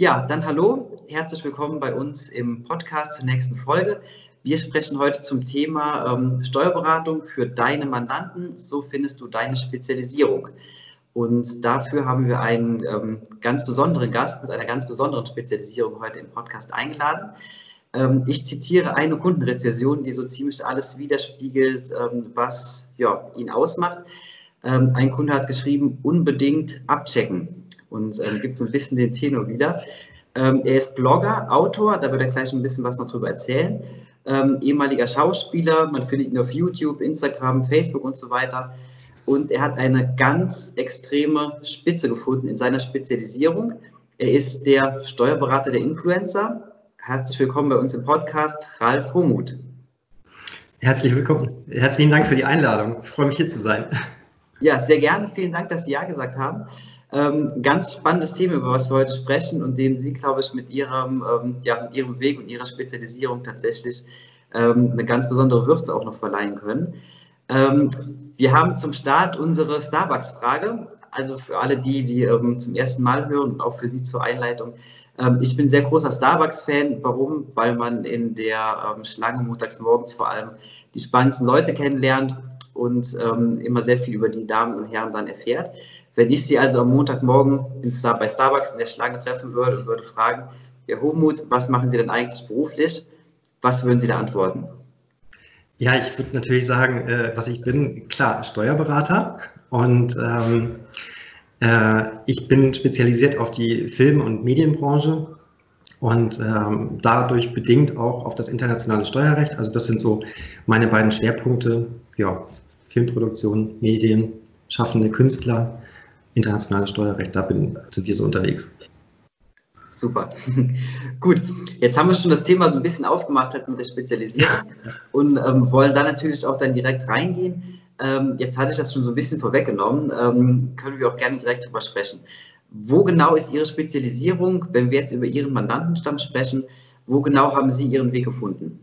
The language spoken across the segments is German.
Ja, dann hallo, herzlich willkommen bei uns im Podcast zur nächsten Folge. Wir sprechen heute zum Thema ähm, Steuerberatung für deine Mandanten. So findest du deine Spezialisierung. Und dafür haben wir einen ähm, ganz besonderen Gast mit einer ganz besonderen Spezialisierung heute im Podcast eingeladen. Ähm, ich zitiere eine Kundenrezession, die so ziemlich alles widerspiegelt, ähm, was ja, ihn ausmacht. Ähm, ein Kunde hat geschrieben, unbedingt abchecken und ähm, gibt so ein bisschen den Tenor wieder. Ähm, er ist Blogger, Autor, da wird er gleich ein bisschen was noch drüber erzählen. Ähm, ehemaliger Schauspieler, man findet ihn auf YouTube, Instagram, Facebook und so weiter. Und er hat eine ganz extreme Spitze gefunden in seiner Spezialisierung. Er ist der Steuerberater der Influencer. Herzlich willkommen bei uns im Podcast, Ralf Homuth. Herzlich willkommen. Herzlichen Dank für die Einladung. Ich freue mich hier zu sein. Ja, sehr gerne. Vielen Dank, dass Sie Ja gesagt haben. Ähm, ganz spannendes Thema, über was wir heute sprechen und dem Sie, glaube ich, mit Ihrem, ähm, ja, mit Ihrem Weg und Ihrer Spezialisierung tatsächlich ähm, eine ganz besondere Würze auch noch verleihen können. Ähm, wir haben zum Start unsere Starbucks-Frage. Also für alle die, die ähm, zum ersten Mal hören und auch für Sie zur Einleitung. Ähm, ich bin sehr großer Starbucks-Fan. Warum? Weil man in der Schlange montags morgens vor allem die spannendsten Leute kennenlernt und immer sehr viel über die Damen und Herren dann erfährt. Wenn ich Sie also am Montagmorgen bei Starbucks in der Schlange treffen würde und würde fragen, Herr Hochmuth, was machen Sie denn eigentlich beruflich? Was würden Sie da antworten? Ja, ich würde natürlich sagen, äh, was ich bin, klar, Steuerberater und ähm, äh, ich bin spezialisiert auf die Film- und Medienbranche und ähm, dadurch bedingt auch auf das internationale Steuerrecht. Also das sind so meine beiden Schwerpunkte, ja, Filmproduktion, Medien, schaffende Künstler internationales Steuerrecht, da bin, sind wir so unterwegs. Super. Gut, jetzt haben wir schon das Thema so ein bisschen aufgemacht halt mit der Spezialisierung und ähm, wollen da natürlich auch dann direkt reingehen. Ähm, jetzt hatte ich das schon so ein bisschen vorweggenommen, ähm, können wir auch gerne direkt drüber sprechen. Wo genau ist Ihre Spezialisierung, wenn wir jetzt über Ihren Mandantenstamm sprechen, wo genau haben Sie Ihren Weg gefunden?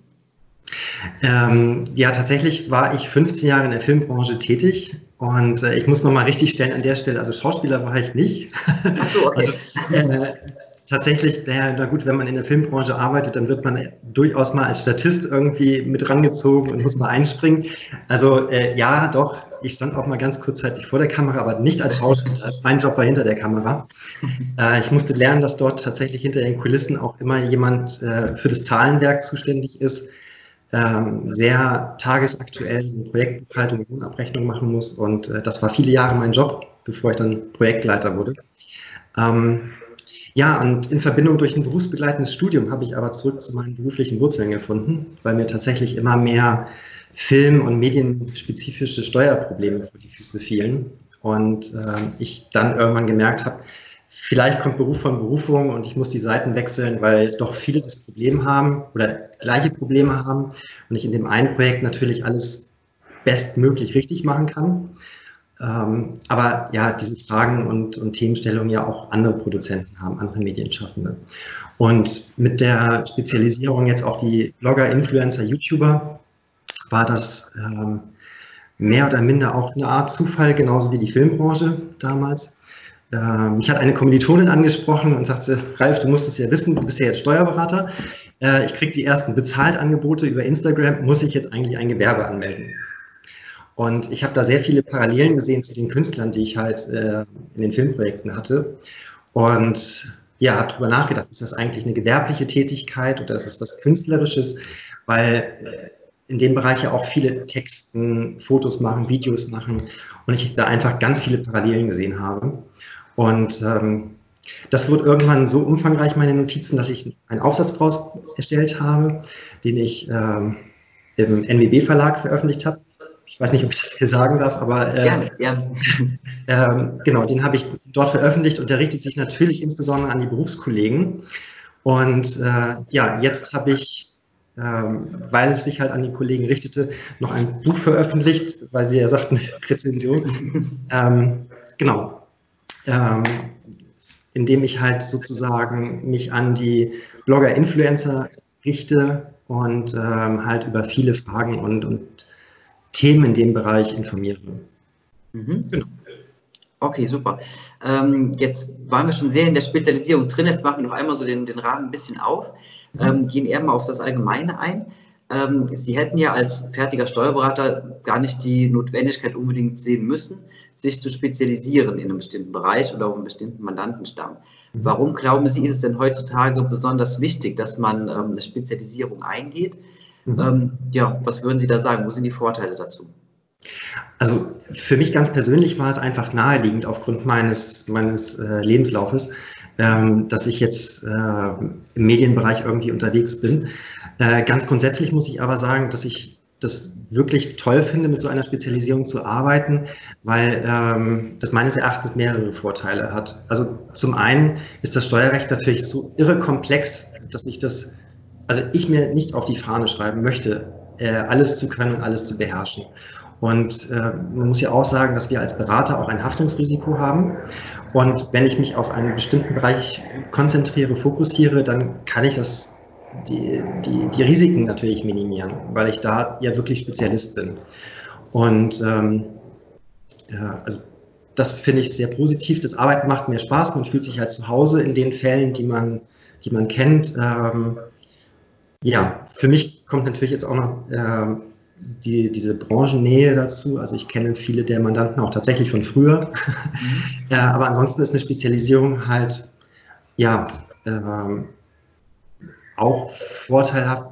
Ähm, ja, tatsächlich war ich 15 Jahre in der Filmbranche tätig und äh, ich muss nochmal richtig stellen an der Stelle, also Schauspieler war ich nicht. Ach so, okay. Also, äh, tatsächlich, na, na, gut, wenn man in der Filmbranche arbeitet, dann wird man durchaus mal als Statist irgendwie mit rangezogen und muss mal einspringen. Also äh, ja, doch, ich stand auch mal ganz kurzzeitig vor der Kamera, aber nicht als Schauspieler. Mein Job war hinter der Kamera. Äh, ich musste lernen, dass dort tatsächlich hinter den Kulissen auch immer jemand äh, für das Zahlenwerk zuständig ist ähm, sehr tagesaktuell Projektbuchhaltung und Lohnabrechnung machen muss. Und äh, das war viele Jahre mein Job, bevor ich dann Projektleiter wurde. Ähm, ja, und in Verbindung durch ein berufsbegleitendes Studium habe ich aber zurück zu meinen beruflichen Wurzeln gefunden, weil mir tatsächlich immer mehr film- und medienspezifische Steuerprobleme vor die Füße fielen. Und äh, ich dann irgendwann gemerkt habe, Vielleicht kommt Beruf von Berufung und ich muss die Seiten wechseln, weil doch viele das Problem haben oder gleiche Probleme haben und ich in dem einen Projekt natürlich alles bestmöglich richtig machen kann. Ähm, aber ja, diese Fragen und, und Themenstellungen ja auch andere Produzenten haben, andere Medienschaffende. Und mit der Spezialisierung jetzt auf die Blogger, Influencer, YouTuber war das ähm, mehr oder minder auch eine Art Zufall, genauso wie die Filmbranche damals. Ähm, mich hat eine Kommilitonin angesprochen und sagte, Ralf, du musst es ja wissen, du bist ja jetzt Steuerberater. Äh, ich kriege die ersten Bezahltangebote über Instagram, muss ich jetzt eigentlich ein Gewerbe anmelden? Und ich habe da sehr viele Parallelen gesehen zu den Künstlern, die ich halt äh, in den Filmprojekten hatte. Und ja, habe darüber nachgedacht, ist das eigentlich eine gewerbliche Tätigkeit oder ist es was Künstlerisches? Weil äh, in dem Bereich ja auch viele Texten, Fotos machen, Videos machen und ich da einfach ganz viele Parallelen gesehen habe. Und ähm, das wurde irgendwann so umfangreich, meine Notizen, dass ich einen Aufsatz daraus erstellt habe, den ich ähm, im NWB-Verlag veröffentlicht habe. Ich weiß nicht, ob ich das hier sagen darf, aber äh, gerne, gerne. Ähm, genau, den habe ich dort veröffentlicht und der richtet sich natürlich insbesondere an die Berufskollegen. Und äh, ja, jetzt habe ich, ähm, weil es sich halt an die Kollegen richtete, noch ein Buch veröffentlicht, weil sie ja sagten, Rezension. ähm, genau, ähm, indem ich halt sozusagen mich an die Blogger-Influencer richte und ähm, halt über viele Fragen und, und, Themen in dem Bereich informiere. Mhm. Genau. Okay, super. Ähm, jetzt waren wir schon sehr in der Spezialisierung drin. Jetzt machen wir noch einmal so den, den Rahmen ein bisschen auf, mhm. ähm, gehen eher mal auf das Allgemeine ein. Ähm, Sie hätten ja als fertiger Steuerberater gar nicht die Notwendigkeit unbedingt sehen müssen, sich zu spezialisieren in einem bestimmten Bereich oder auf einen bestimmten Mandantenstamm. Warum glauben Sie, ist es denn heutzutage besonders wichtig, dass man ähm, eine Spezialisierung eingeht? Mhm. Ähm, ja, was würden Sie da sagen? Wo sind die Vorteile dazu? Also für mich ganz persönlich war es einfach naheliegend aufgrund meines, meines äh, Lebenslaufes, ähm, dass ich jetzt äh, im Medienbereich irgendwie unterwegs bin. Äh, ganz grundsätzlich muss ich aber sagen, dass ich das wirklich toll finde, mit so einer Spezialisierung zu arbeiten, weil ähm, das meines Erachtens mehrere Vorteile hat. Also zum einen ist das Steuerrecht natürlich so irre komplex, dass ich das, also ich mir nicht auf die Fahne schreiben möchte, äh, alles zu können und alles zu beherrschen. Und äh, man muss ja auch sagen, dass wir als Berater auch ein Haftungsrisiko haben. Und wenn ich mich auf einen bestimmten Bereich konzentriere, fokussiere, dann kann ich das, die, die, die Risiken natürlich minimieren, weil ich da ja wirklich Spezialist bin. Und ähm, ja, also das finde ich sehr positiv. Das Arbeiten macht mir Spaß. Man fühlt sich halt zu Hause in den Fällen, die man, die man kennt. Ähm, ja, für mich kommt natürlich jetzt auch noch äh, die, diese Branchennähe dazu. Also ich kenne viele der Mandanten auch tatsächlich von früher. Mhm. ja, aber ansonsten ist eine Spezialisierung halt, ja, ähm, auch vorteilhaft,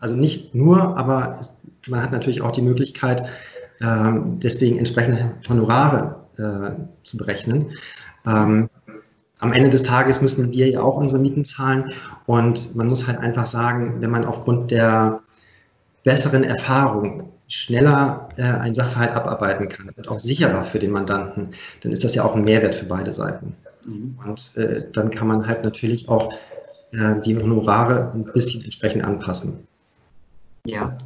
also nicht nur, aber es, man hat natürlich auch die Möglichkeit, ähm, deswegen entsprechende Honorare äh, zu berechnen. Ähm, am Ende des Tages müssen wir ja auch unsere Mieten zahlen und man muss halt einfach sagen, wenn man aufgrund der besseren Erfahrung schneller äh, ein Sachverhalt abarbeiten kann und auch sicherer für den Mandanten, dann ist das ja auch ein Mehrwert für beide Seiten. Mhm. Und äh, dann kann man halt natürlich auch äh, die Honorare ein bisschen entsprechend anpassen. Ja,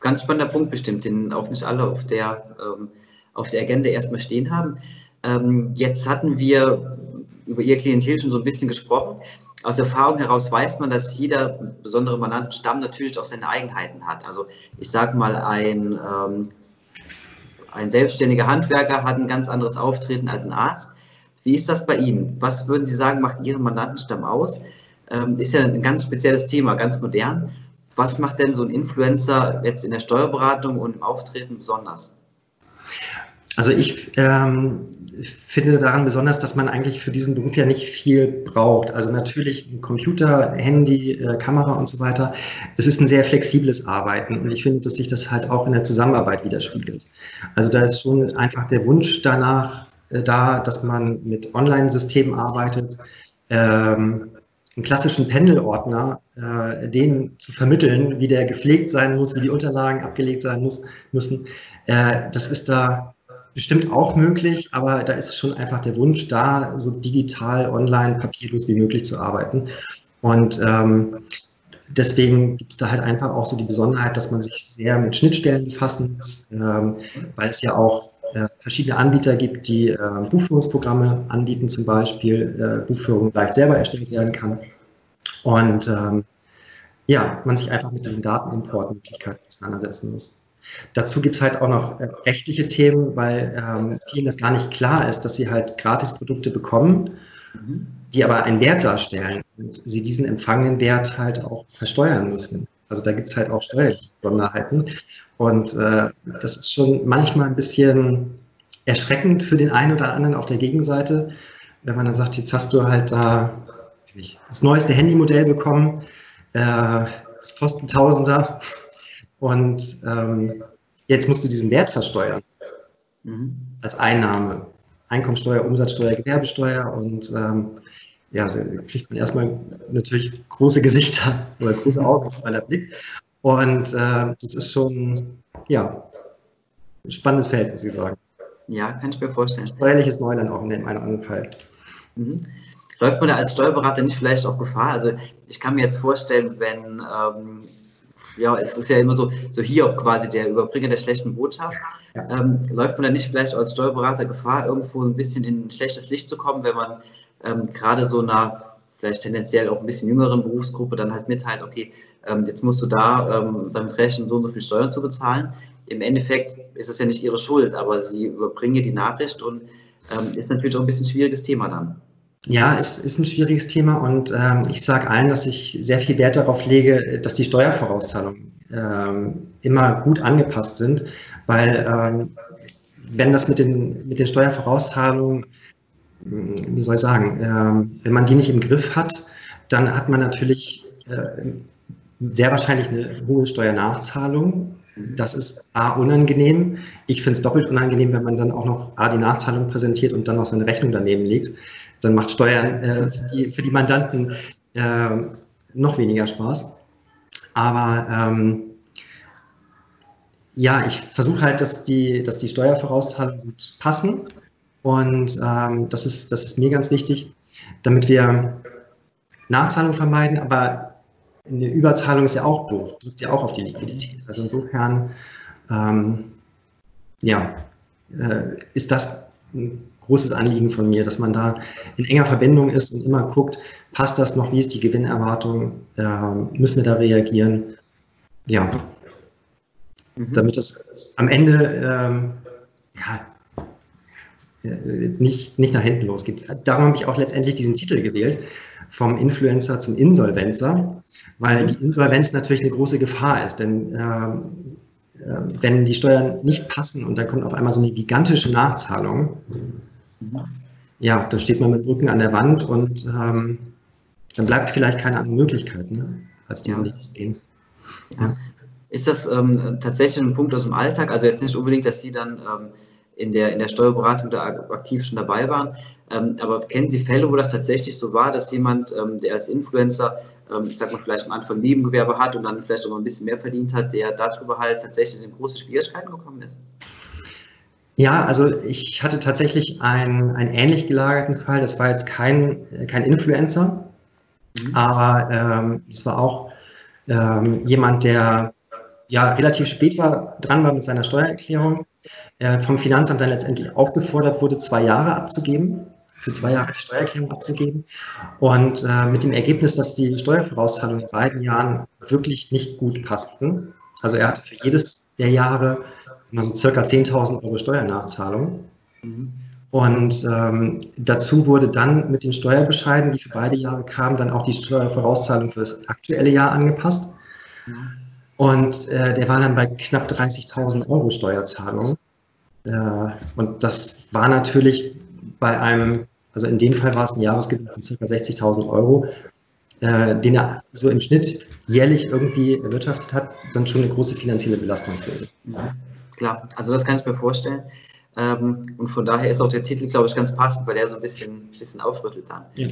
ganz spannender Punkt bestimmt, den auch nicht alle auf der, ähm, auf der Agenda erstmal stehen haben. Ähm, jetzt hatten wir über Ihr Klientel schon so ein bisschen gesprochen aus Erfahrung heraus weiß man, dass jeder besondere Mandantenstamm natürlich auch seine Eigenheiten hat. Also ich sage mal, ein, ähm, ein selbstständiger Handwerker hat ein ganz anderes Auftreten als ein Arzt. Wie ist das bei Ihnen? Was würden Sie sagen, macht Ihren Mandantenstamm aus? Ähm, ist ja ein ganz spezielles Thema, ganz modern. Was macht denn so ein Influencer jetzt in der Steuerberatung und im Auftreten besonders? Also ich ähm, finde daran besonders, dass man eigentlich für diesen Beruf ja nicht viel braucht. Also natürlich Computer, Handy, äh, Kamera und so weiter. Es ist ein sehr flexibles Arbeiten und ich finde, dass sich das halt auch in der Zusammenarbeit widerspiegelt. Also da ist schon einfach der Wunsch danach äh, da, dass man mit Online-Systemen arbeitet. Ähm, einen klassischen Pendelordner, äh, den zu vermitteln, wie der gepflegt sein muss, wie die Unterlagen abgelegt sein muss, müssen, äh, das ist da bestimmt auch möglich, aber da ist schon einfach der Wunsch da, so digital, online, papierlos wie möglich zu arbeiten. Und ähm, deswegen gibt es da halt einfach auch so die Besonderheit, dass man sich sehr mit Schnittstellen befassen muss, ähm, weil es ja auch äh, verschiedene Anbieter gibt, die äh, Buchführungsprogramme anbieten, zum Beispiel äh, Buchführung leicht selber erstellt werden kann. Und ähm, ja, man sich einfach mit diesen Datenimportmöglichkeiten auseinandersetzen muss. Dazu gibt es halt auch noch äh, rechtliche Themen, weil ähm, vielen das gar nicht klar ist, dass sie halt Gratisprodukte bekommen, mhm. die aber einen Wert darstellen und sie diesen empfangenen Wert halt auch versteuern müssen. Also da gibt es halt auch steuerliche Sonderheiten. Und äh, das ist schon manchmal ein bisschen erschreckend für den einen oder anderen auf der Gegenseite, wenn man dann sagt, jetzt hast du halt da das neueste Handymodell bekommen, äh, es äh, kostet Tausender und ähm, jetzt musst du diesen Wert versteuern mhm. als Einnahme. Einkommensteuer, Umsatzsteuer, Gewerbesteuer und ähm, ja, da kriegt man erstmal natürlich große Gesichter oder große Augen auf aller Blick. Und äh, das ist schon, ja, ein spannendes Feld, muss ich sagen. Ja, kann ich mir vorstellen. Steuerliches Neuland auch in dem einen oder anderen Fall. Mhm. Läuft man da als Steuerberater nicht vielleicht auch Gefahr? Also ich kann mir jetzt vorstellen, wenn ähm, ja, es ist ja immer so, so hier quasi der Überbringer der schlechten Botschaft. Ja. Ähm, läuft man da nicht vielleicht als Steuerberater Gefahr, irgendwo ein bisschen in ein schlechtes Licht zu kommen, wenn man ähm, gerade so einer vielleicht tendenziell auch ein bisschen jüngeren Berufsgruppe dann halt mitteilt, okay, ähm, jetzt musst du da ähm, damit rechnen, so und so viel Steuern zu bezahlen. Im Endeffekt ist es ja nicht ihre Schuld, aber sie überbringen die Nachricht und ähm, ist natürlich auch ein bisschen schwieriges Thema dann. Ja, es ist ein schwieriges Thema und ähm, ich sage allen, dass ich sehr viel Wert darauf lege, dass die Steuervorauszahlungen ähm, immer gut angepasst sind, weil ähm, wenn das mit den, mit den Steuervorauszahlungen, wie soll ich sagen, ähm, wenn man die nicht im Griff hat, dann hat man natürlich äh, sehr wahrscheinlich eine hohe Steuernachzahlung. Das ist A, unangenehm. Ich finde es doppelt unangenehm, wenn man dann auch noch A, die Nachzahlung präsentiert und dann noch seine Rechnung daneben legt dann macht Steuern äh, für, die, für, die, Mandanten äh, noch weniger Spaß. Aber ähm, ja, ich versuche halt, dass die, dass die Steuervorauszahlungen gut passen. Und ähm, das, ist, das ist mir ganz wichtig, damit wir Nachzahlung vermeiden. Aber eine Überzahlung ist ja auch doof, drückt ja auch auf die Liquidität. Also insofern, ähm, ja, äh, ist das ein großes Anliegen von mir, dass man da in enger Verbindung ist und immer guckt, passt das noch, wie ist die Gewinnerwartung, äh, müssen wir da reagieren? Ja, mhm. damit das am Ende ähm, ja, nicht, nicht nach hinten losgeht. Darum habe ich auch letztendlich diesen Titel gewählt, vom Influencer zum Insolvenzer, weil die Insolvenz natürlich eine große Gefahr ist, denn ähm, äh, wenn die Steuern nicht passen und dann kommt auf einmal so eine gigantische Nachzahlung, ja, dann steht man mit Rücken an der Wand und ähm, dann bleibt vielleicht keine andere Möglichkeit, ne, als diesen Weg zu gehen. Ja. Ist das ähm, tatsächlich ein Punkt aus dem Alltag? Also jetzt nicht unbedingt, dass Sie dann ähm, in, der, in der Steuerberatung da aktiv schon dabei waren, ähm, aber kennen Sie Fälle, wo das tatsächlich so war, dass jemand, ähm, der als Influencer, ähm, ich sag mal, vielleicht am Anfang Nebengewerbe hat und dann vielleicht auch mal ein bisschen mehr verdient hat, der darüber halt tatsächlich in große Schwierigkeiten gekommen ist? Ja, also ich hatte tatsächlich einen, einen ähnlich gelagerten Fall. Das war jetzt kein, kein Influencer, mhm. aber ähm, es war auch ähm, jemand, der ja relativ spät war, dran war mit seiner Steuererklärung, äh, vom Finanzamt dann letztendlich aufgefordert wurde, zwei Jahre abzugeben, für zwei Jahre die Steuererklärung abzugeben. Und äh, mit dem Ergebnis, dass die Steuervorauszahlungen in beiden Jahren wirklich nicht gut passten. Also er hatte für jedes der Jahre also circa 10.000 Euro Steuernachzahlung. Mhm. Und ähm, dazu wurde dann mit den Steuerbescheiden, die für beide Jahre kamen, dann auch die Steuervorauszahlung für das aktuelle Jahr angepasst. Mhm. Und äh, der war dann bei knapp 30.000 Euro Steuerzahlung. Äh, und das war natürlich bei einem, also in dem Fall war es ein Jahresgewinn von ca. 60.000 Euro, äh, den er so im Schnitt jährlich irgendwie erwirtschaftet hat, dann schon eine große finanzielle Belastung für. Mhm klar. Also das kann ich mir vorstellen. Ähm, und von daher ist auch der Titel, glaube ich, ganz passend, weil der so ein bisschen, bisschen aufrüttelt dann. Ja.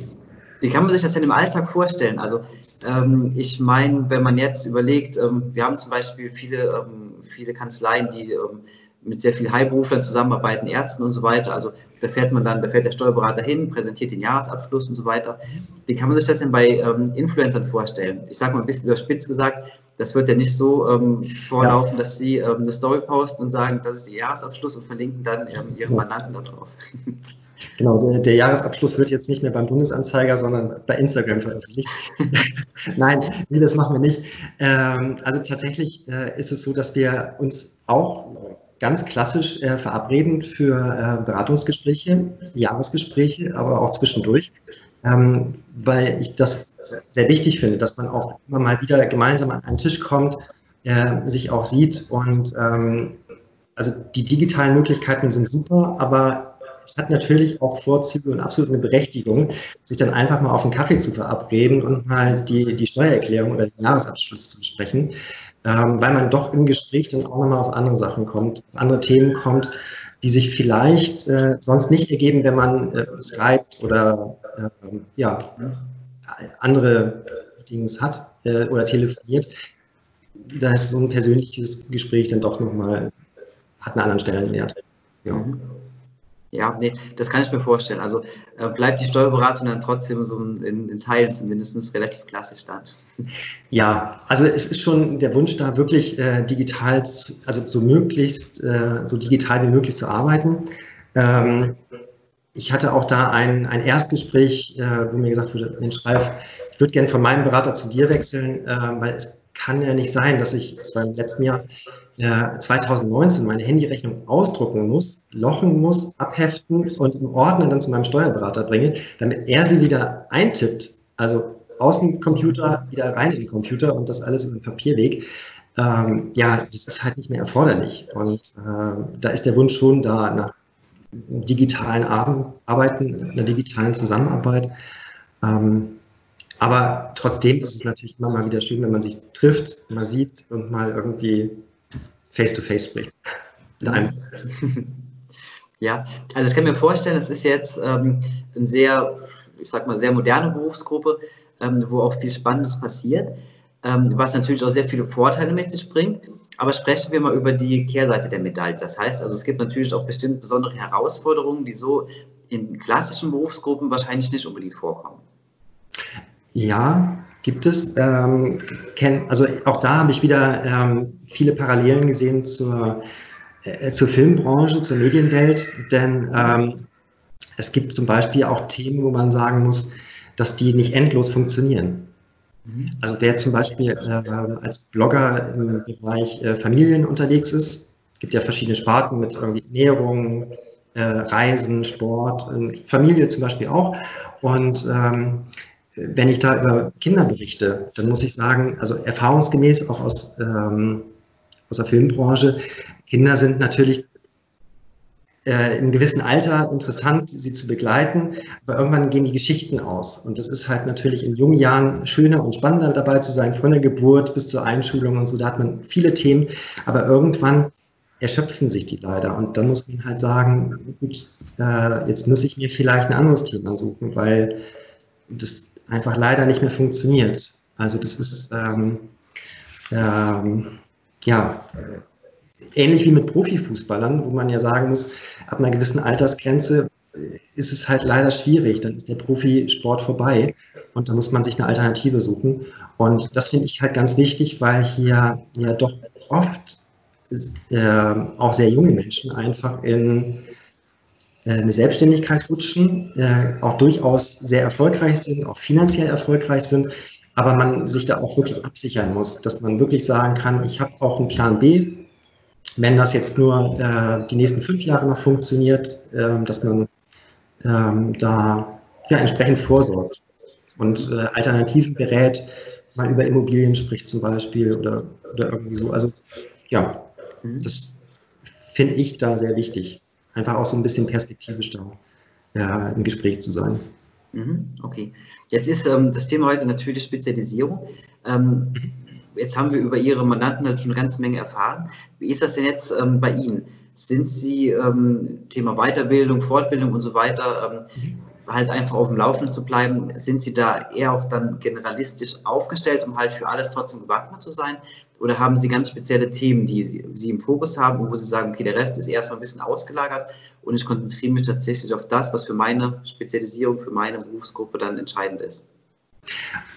Wie kann man sich das denn im Alltag vorstellen? Also ähm, ich meine, wenn man jetzt überlegt, ähm, wir haben zum Beispiel viele, ähm, viele Kanzleien, die ähm, mit sehr vielen Heilberuflern zusammenarbeiten, Ärzten und so weiter. Also da fährt man dann, da fährt der Steuerberater hin, präsentiert den Jahresabschluss und so weiter. Wie kann man sich das denn bei ähm, Influencern vorstellen? Ich sage mal ein bisschen überspitzt gesagt, das wird ja nicht so ähm, vorlaufen, ja. dass Sie ähm, eine Story posten und sagen, das ist Ihr Jahresabschluss und verlinken dann ähm, Ihre Mandanten darauf. Genau, der, der, Jahresabschluss wird jetzt nicht mehr beim Bundesanzeiger, sondern bei Instagram veröffentlicht. Nein, nee, das machen wir nicht. Ähm, also tatsächlich äh, ist es so, dass wir uns auch ganz klassisch äh, verabreden für äh, Beratungsgespräche, Jahresgespräche, aber auch zwischendurch, ähm, weil ich das sehr wichtig finde, dass man auch immer mal wieder gemeinsam an einen Tisch kommt, äh, sich auch sieht und ähm, also die digitalen Möglichkeiten sind super, aber hat natürlich auch Vorzüge und absolut eine Berechtigung, sich dann einfach mal auf einen Kaffee zu verabreden und mal die, die Steuererklärung oder den Jahresabschluss zu besprechen ähm, weil man doch im Gespräch dann auch nochmal auf andere Sachen kommt, auf andere Themen kommt, die sich vielleicht äh, sonst nicht ergeben, wenn man äh, Skype oder äh, ja, andere Dinge hat äh, oder telefoniert. Da ist so ein persönliches Gespräch dann doch nochmal, hat einen anderen Stellenwert. Ja. Ja, nee, das kann ich mir vorstellen. Also äh, bleibt die Steuerberatung dann trotzdem so in, in Teilen zumindest relativ klassisch dann. Ja, also es ist schon der Wunsch da, wirklich äh, digital, zu, also so möglichst, äh, so digital wie möglich zu arbeiten. Ähm, ich hatte auch da ein, ein Erstgespräch, äh, wo mir gesagt wurde, Mensch Ralf, ich würde gerne von meinem Berater zu dir wechseln, äh, weil es kann ja nicht sein, dass ich, das war im letzten Jahr, äh, 2019 meine Handyrechnung ausdrucken muss, lochen muss, abheften und im Ordner dann zu meinem Steuerberater bringe, damit er sie wieder eintippt, also aus dem Computer wieder rein in den Computer und das alles über den Papierweg. Ähm, ja, das ist halt nicht mehr erforderlich. Und äh, da ist der Wunsch schon da nach digitalen Arbeiten, einer digitalen Zusammenarbeit. Ähm, aber trotzdem ist es natürlich immer mal wieder schön, wenn man sich trifft, mal sieht und mal irgendwie face-to-face -face spricht. Ja, also ich kann mir vorstellen, es ist jetzt ähm, eine sehr, ich sag mal, sehr moderne Berufsgruppe, ähm, wo auch viel Spannendes passiert, ähm, was natürlich auch sehr viele Vorteile mit sich bringt. Aber sprechen wir mal über die Kehrseite der Medaille. Das heißt, also es gibt natürlich auch bestimmt besondere Herausforderungen, die so in klassischen Berufsgruppen wahrscheinlich nicht unbedingt vorkommen. Ja, gibt es. Ähm, also auch da habe ich wieder ähm, viele Parallelen gesehen zur, äh, zur Filmbranche, zur Medienwelt, denn ähm, es gibt zum Beispiel auch Themen, wo man sagen muss, dass die nicht endlos funktionieren. Mhm. Also wer zum Beispiel äh, als Blogger im Bereich äh, Familien unterwegs ist, es gibt ja verschiedene Sparten mit irgendwie Ernährung, äh, Reisen, Sport, Familie zum Beispiel auch. Und ähm, wenn ich da über Kinder berichte, dann muss ich sagen, also erfahrungsgemäß auch aus, ähm, aus der Filmbranche, Kinder sind natürlich äh, im gewissen Alter interessant, sie zu begleiten, aber irgendwann gehen die Geschichten aus. Und das ist halt natürlich in jungen Jahren schöner und spannender dabei zu sein, von der Geburt bis zur Einschulung und so. Da hat man viele Themen, aber irgendwann erschöpfen sich die leider. Und dann muss man halt sagen, gut, äh, jetzt muss ich mir vielleicht ein anderes Thema suchen, weil das einfach leider nicht mehr funktioniert. Also das ist ähm, ähm, ja ähnlich wie mit Profifußballern, wo man ja sagen muss, ab einer gewissen Altersgrenze äh, ist es halt leider schwierig. Dann ist der Profisport vorbei und da muss man sich eine Alternative suchen. Und das finde ich halt ganz wichtig, weil hier ja doch oft äh, auch sehr junge Menschen einfach in eine Selbstständigkeit rutschen, äh, auch durchaus sehr erfolgreich sind, auch finanziell erfolgreich sind, aber man sich da auch wirklich absichern muss, dass man wirklich sagen kann, ich habe auch einen Plan B, wenn das jetzt nur äh, die nächsten fünf Jahre noch funktioniert, äh, dass man ähm, da ja, entsprechend vorsorgt und äh, Alternativen berät, mal über Immobilien spricht zum Beispiel oder, oder irgendwie so. Also ja, mhm. das finde ich da sehr wichtig einfach auch so ein bisschen perspektivisch da ja, im Gespräch zu sein. Mhm, okay. Jetzt ist ähm, das Thema heute natürlich Spezialisierung. Ähm, jetzt haben wir über Ihre Mandanten halt schon eine ganze Menge erfahren. Wie ist das denn jetzt ähm, bei Ihnen? Sind Sie ähm, Thema Weiterbildung, Fortbildung und so weiter ähm, halt einfach auf dem Laufenden zu bleiben? Sind Sie da eher auch dann generalistisch aufgestellt, um halt für alles trotzdem gewappnet zu sein? Oder haben Sie ganz spezielle Themen, die Sie, im Fokus haben und wo Sie sagen, okay, der Rest ist erstmal ein bisschen ausgelagert und ich konzentriere mich tatsächlich auf das, was für meine Spezialisierung, für meine Berufsgruppe dann entscheidend ist?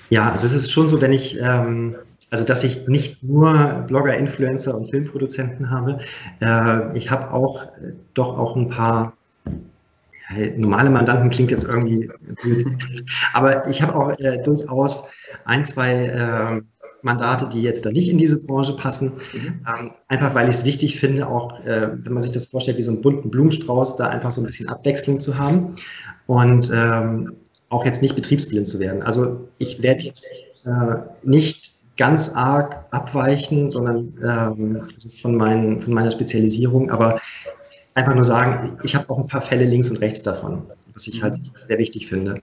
Ja, also es ist schon so, wenn ich, ähm, also dass ich nicht nur Blogger, Influencer und Filmproduzenten habe. Äh, ich habe auch äh, doch auch ein paar normale Mandanten klingt jetzt irgendwie blöd. Aber ich habe auch äh, durchaus ein, zwei äh, Mandate, die jetzt da nicht in diese Branche passen. Mhm. Ähm, einfach weil ich es wichtig finde, auch äh, wenn man sich das vorstellt, wie so einen bunten Blumenstrauß, da einfach so ein bisschen Abwechslung zu haben und ähm, auch jetzt nicht betriebsblind zu werden. Also ich werde jetzt äh, nicht ganz arg abweichen, sondern ähm, also von, mein, von meiner Spezialisierung, aber einfach nur sagen, ich habe auch ein paar Fälle links und rechts davon, was ich halt mhm. sehr wichtig finde.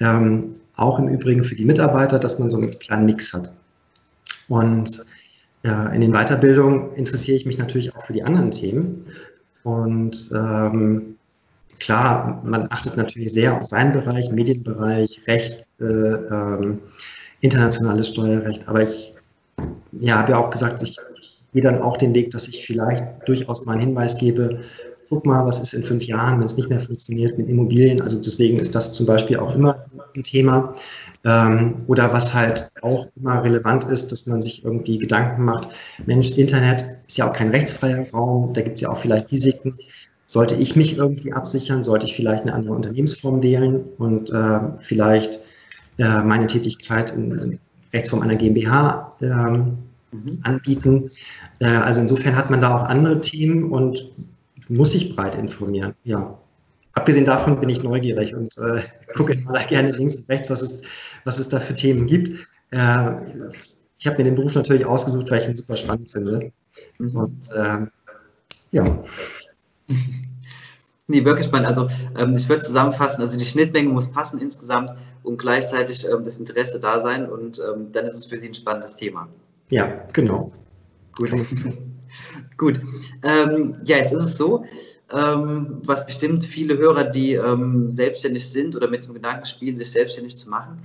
Ähm, auch im Übrigen für die Mitarbeiter, dass man so einen kleinen Mix hat. Und ja, in den Weiterbildungen interessiere ich mich natürlich auch für die anderen Themen. Und ähm, klar, man achtet natürlich sehr auf seinen Bereich, Medienbereich, Recht, äh, ähm, internationales Steuerrecht. Aber ich ja, habe ja auch gesagt, ich gehe dann auch den Weg, dass ich vielleicht durchaus mal einen Hinweis gebe, guck mal, was ist in fünf Jahren, wenn es nicht mehr funktioniert mit Immobilien. Also deswegen ist das zum Beispiel auch immer ein Thema. Ähm, oder was halt auch immer relevant ist, dass man sich irgendwie Gedanken macht, Mensch, Internet ist ja auch kein rechtsfreier Raum, da gibt es ja auch vielleicht Risiken. Sollte ich mich irgendwie absichern? Sollte ich vielleicht eine andere Unternehmensform wählen und äh, vielleicht äh, meine Tätigkeit in, Rechtsform einer GmbH ähm, mhm. anbieten. Äh, also insofern hat man da auch andere Themen und muss sich breit informieren. Ja. Abgesehen davon bin ich neugierig und äh, gucke immer gerne links und rechts, was es, was es da für Themen gibt. Äh, ich habe mir den Beruf natürlich ausgesucht, weil ich ihn super spannend finde. Mhm. Und äh, ja. Nee, wirklich spannend. Also ähm, ich würde zusammenfassen, also die Schnittmenge muss passen insgesamt und gleichzeitig ähm, das Interesse da sein und ähm, dann ist es für Sie ein spannendes Thema. Ja, genau. Gut. Gut. Ähm, ja, jetzt ist es so, ähm, was bestimmt viele Hörer, die ähm, selbstständig sind oder mit dem Gedanken spielen, sich selbstständig zu machen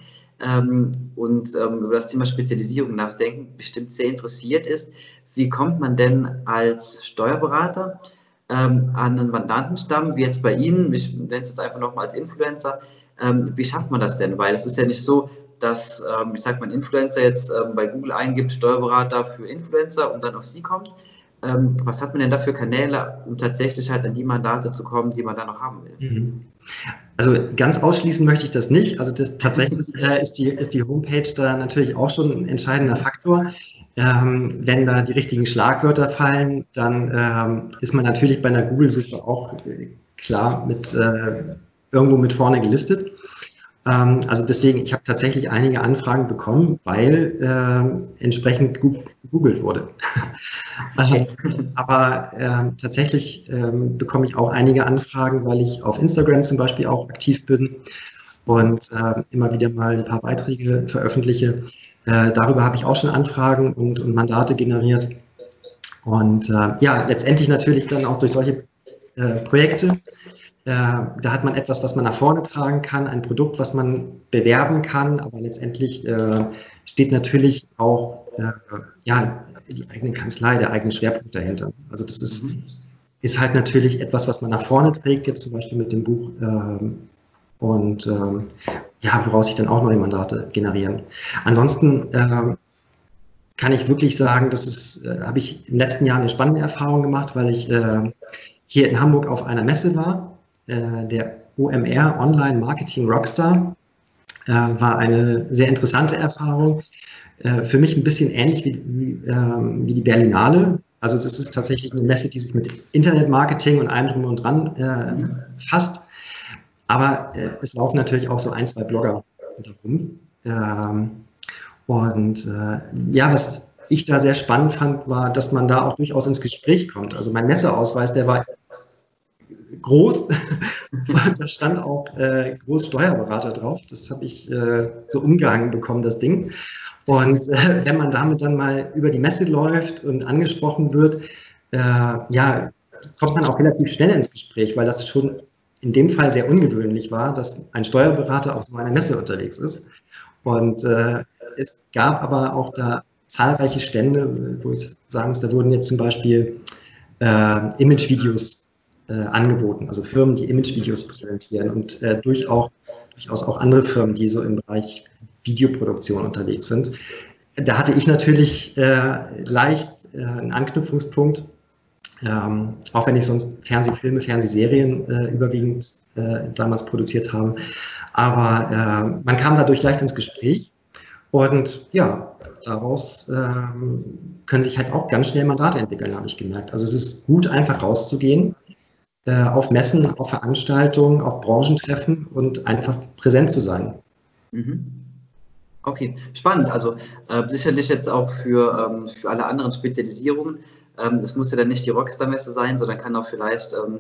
und über das Thema Spezialisierung nachdenken, bestimmt sehr interessiert ist. Wie kommt man denn als Steuerberater ähm, an einen Mandantenstamm, wie jetzt bei Ihnen, ich nenne es jetzt einfach nochmal als Influencer, ähm, wie schafft man das denn? Weil es ist ja nicht so, dass, ähm, ich sag mal, ein Influencer jetzt ähm, bei Google eingibt, Steuerberater für Influencer und dann auf Sie kommt. Ähm, was hat man denn da für Kanäle, um tatsächlich halt an die Mandate zu kommen, die man da noch haben will? Mhm. Also ganz ausschließen möchte ich das nicht. Also das, tatsächlich äh, ist, die, ist die Homepage da natürlich auch schon ein entscheidender Faktor. Ähm, wenn da die richtigen Schlagwörter fallen, dann ähm, ist man natürlich bei einer Google-Suche auch äh, klar mit äh, irgendwo mit vorne gelistet. Ähm, also deswegen, ich habe tatsächlich einige Anfragen bekommen, weil äh, entsprechend gegoogelt wurde. Okay. Aber äh, tatsächlich ähm, bekomme ich auch einige Anfragen, weil ich auf Instagram zum Beispiel auch aktiv bin und äh, immer wieder mal ein paar Beiträge veröffentliche. Äh, darüber habe ich auch schon Anfragen und, und Mandate generiert. Und äh, ja, letztendlich natürlich dann auch durch solche äh, Projekte. Da hat man etwas, was man nach vorne tragen kann, ein Produkt, was man bewerben kann, aber letztendlich äh, steht natürlich auch äh, ja, die eigene Kanzlei, der eigene Schwerpunkt dahinter. Also das ist, mhm. ist halt natürlich etwas, was man nach vorne trägt, jetzt zum Beispiel mit dem Buch. Ähm, und ähm, ja, woraus sich dann auch neue Mandate generieren. Ansonsten äh, kann ich wirklich sagen, das ist, äh, habe ich in den letzten Jahren eine spannende Erfahrung gemacht, weil ich äh, hier in Hamburg auf einer Messe war, äh, der OMR Online Marketing Rockstar. Äh, war eine sehr interessante Erfahrung. Äh, für mich ein bisschen ähnlich wie, wie, ähm, wie die Berlinale. Also es ist tatsächlich eine Messe, die sich mit Internetmarketing und allem drum und dran fasst. Aber es laufen natürlich auch so ein, zwei Blogger darum. Ähm, und ja, was ich da sehr spannend fand, war, dass man da auch durchaus ins Gespräch kommt. Also mein Messeausweis, der war groß. da stand auch äh, Großsteuerberater drauf. Das habe ich äh, so umgehangen bekommen, das Ding. Und äh, wenn man damit dann mal über die Messe läuft und angesprochen wird, äh, ja, kommt man auch relativ schnell ins Gespräch, weil das schon in dem Fall sehr ungewöhnlich war, dass ein Steuerberater auf so einer Messe unterwegs ist. Und äh, es gab aber auch da zahlreiche Stände, wo ich sagen muss, da wurden jetzt zum Beispiel äh, Imagevideos äh, angeboten, also Firmen, die Imagevideos präsentieren und äh, durch auch, durchaus auch andere Firmen, die so im Bereich Videoproduktion unterwegs sind. Da hatte ich natürlich äh, leicht äh, einen Anknüpfungspunkt ähm, auch wenn ich sonst Fernsehfilme, Fernsehserien äh, überwiegend äh, damals produziert habe. Aber man kam dadurch leicht ins Gespräch und ja, daraus ähm, können sich halt auch ganz schnell Mandate entwickeln, habe ich gemerkt. Also es ist gut, einfach rauszugehen, äh, auf Messen, auf Veranstaltungen, auf Branchentreffen und einfach präsent zu sein. Mhm. Okay, spannend. Also äh, sicherlich jetzt auch für, ähm, für alle anderen Spezialisierungen ähm, es muss ja dann nicht die Rockstar-Messe sein, sondern kann auch vielleicht, ähm,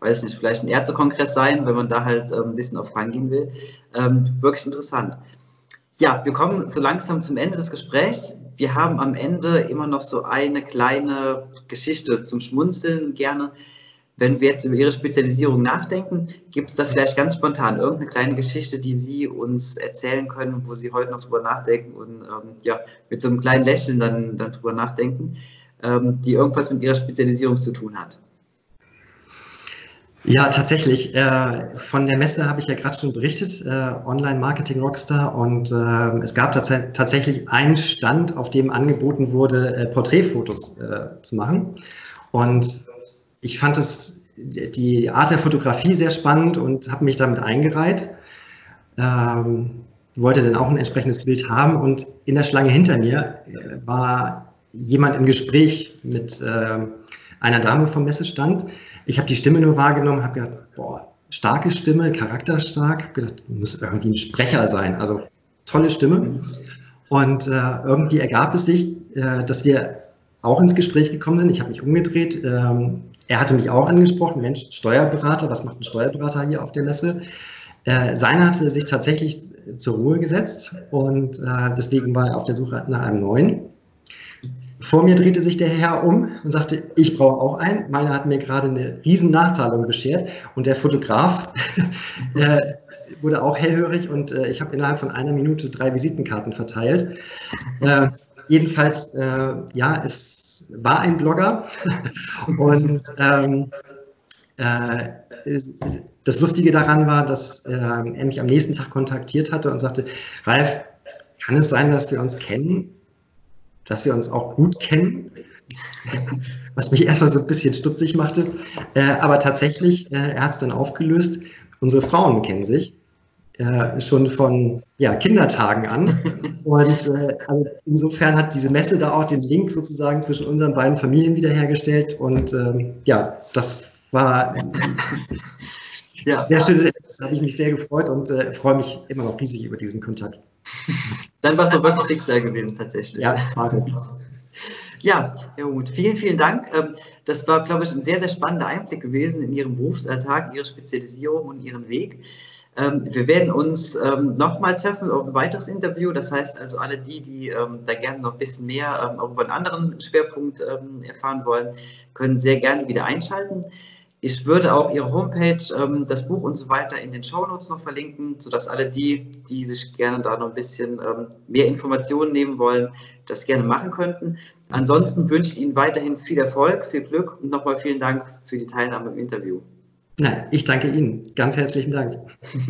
weiß ich nicht, vielleicht ein Ärztekongress sein, wenn man da halt ähm, ein bisschen auf reingehen will. Ähm, wirklich interessant. Ja, wir kommen so langsam zum Ende des Gesprächs. Wir haben am Ende immer noch so eine kleine Geschichte zum Schmunzeln gerne. Wenn wir jetzt über Ihre Spezialisierung nachdenken, gibt es da vielleicht ganz spontan irgendeine kleine Geschichte, die Sie uns erzählen können, wo Sie heute noch drüber nachdenken und ähm, ja, mit so einem kleinen Lächeln dann, dann drüber nachdenken? Ähm, die irgendwas mit ihrer Spezialisierung zu tun hat. Ja, tatsächlich. Äh, von der Messe habe ich ja gerade schon berichtet, äh, Online Marketing Rockstar. Und äh, es gab tats tatsächlich einen Stand, auf dem angeboten wurde, äh, Porträtfotos zu machen. Und ich fand es, die Art der Fotografie sehr spannend und habe mich damit eingereiht. Ähm, wollte dann auch ein entsprechendes Bild haben. Und in der Schlange hinter mir äh, war jemand im Gespräch mit äh, einer Dame vom Messe stand. Ich habe die Stimme nur wahrgenommen, habe gedacht, boah, starke Stimme, charakterstark. Habe gedacht, muss irgendwie ein Sprecher sein. Also tolle Stimme. Und äh, irgendwie ergab es sich, äh, dass wir auch ins Gespräch gekommen sind. Ich habe mich umgedreht. Ähm, er hatte mich auch angesprochen, Mensch, Steuerberater, was macht ein Steuerberater hier auf der Messe? Äh, seiner hatte sich tatsächlich zur Ruhe gesetzt und äh, deswegen war er auf der Suche nach einem neuen. Vor mir drehte sich der Herr um und sagte, ich brauche auch einen. Meiner hat mir gerade eine riesen Nachzahlung beschert und der Fotograf äh, wurde auch hellhörig und äh, ich habe innerhalb von einer Minute drei Visitenkarten verteilt. Jedenfalls, äh, ja, es war ein Blogger und ähm, äh, das Lustige daran war, dass äh, er mich am nächsten Tag kontaktiert hatte und sagte, Ralf, kann es sein, dass wir uns kennen, dass wir uns auch gut kennen? Was mich erstmal so ein bisschen stutzig machte. Äh, aber tatsächlich, äh, er hat es dann aufgelöst. Unsere Frauen kennen sich äh, schon von ja, Kindertagen an. Und äh, also insofern hat diese Messe da auch den Link sozusagen zwischen unseren beiden Familien wiederhergestellt. Und ähm, ja, das war ja. sehr schönes Erlebnis. Da habe ich mich sehr gefreut und äh, freue mich immer noch riesig über diesen Kontakt. Dann war es doch was Schicksal gewesen, tatsächlich. Ja, also. Ja, Herr Huth, vielen, vielen Dank. Ähm, das war, glaube ich, ein sehr, sehr spannender Einblick gewesen in Ihren Berufsalltag, Ihre Spezialisierung und Ihren Weg. Ähm, wir werden uns ähm, nochmal treffen auf ein weiteres Interview. Das heißt also, alle die, die ähm, da gerne noch ein bisschen mehr ähm, auch über einen anderen Schwerpunkt ähm, erfahren wollen, können sehr gerne wieder einschalten. Ich würde auch Ihre Homepage, ähm, das Buch und so weiter in den Show Notes noch verlinken, sodass alle die, die sich gerne da noch ein bisschen mehr Informationen nehmen wollen, das gerne machen könnten. Ansonsten wünsche ich Ihnen weiterhin viel Erfolg, viel Glück und nochmal vielen Dank für die Teilnahme im Interview. Nein, ich danke Ihnen. Ganz herzlichen Dank.